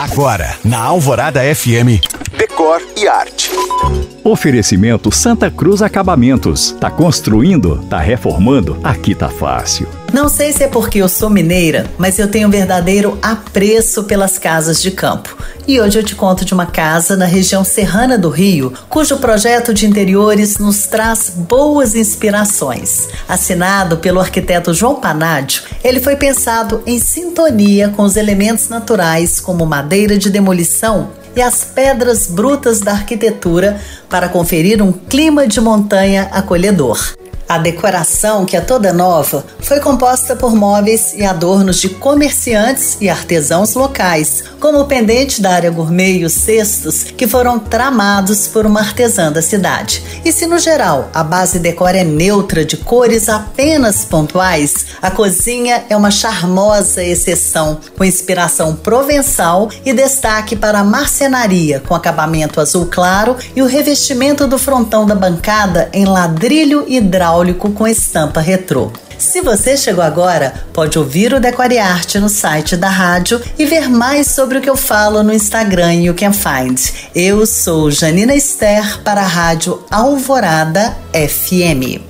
Agora, na Alvorada FM, Decor e Arte. Oferecimento Santa Cruz Acabamentos. Tá construindo? Tá reformando? Aqui tá fácil. Não sei se é porque eu sou mineira, mas eu tenho um verdadeiro apreço pelas casas de campo. E hoje eu te conto de uma casa na região serrana do Rio, cujo projeto de interiores nos traz boas inspirações. Assinado pelo arquiteto João Panádio, ele foi pensado em sintonia com os elementos naturais como madeira de demolição e as pedras brutas da arquitetura para conferir um clima de montanha acolhedor. A decoração, que é toda nova, foi composta por móveis e adornos de comerciantes e artesãos locais, como o pendente da área gourmet e os cestos que foram tramados por uma artesã da cidade. E se no geral a base decor é neutra de cores apenas pontuais, a cozinha é uma charmosa exceção, com inspiração provençal e destaque para a marcenaria, com acabamento azul claro e o revestimento do frontão da bancada em ladrilho hidráulico hidráulico com estampa retrô. Se você chegou agora, pode ouvir o Decore Arte no site da rádio e ver mais sobre o que eu falo no Instagram You Can Find. Eu sou Janina Esther para a rádio Alvorada FM.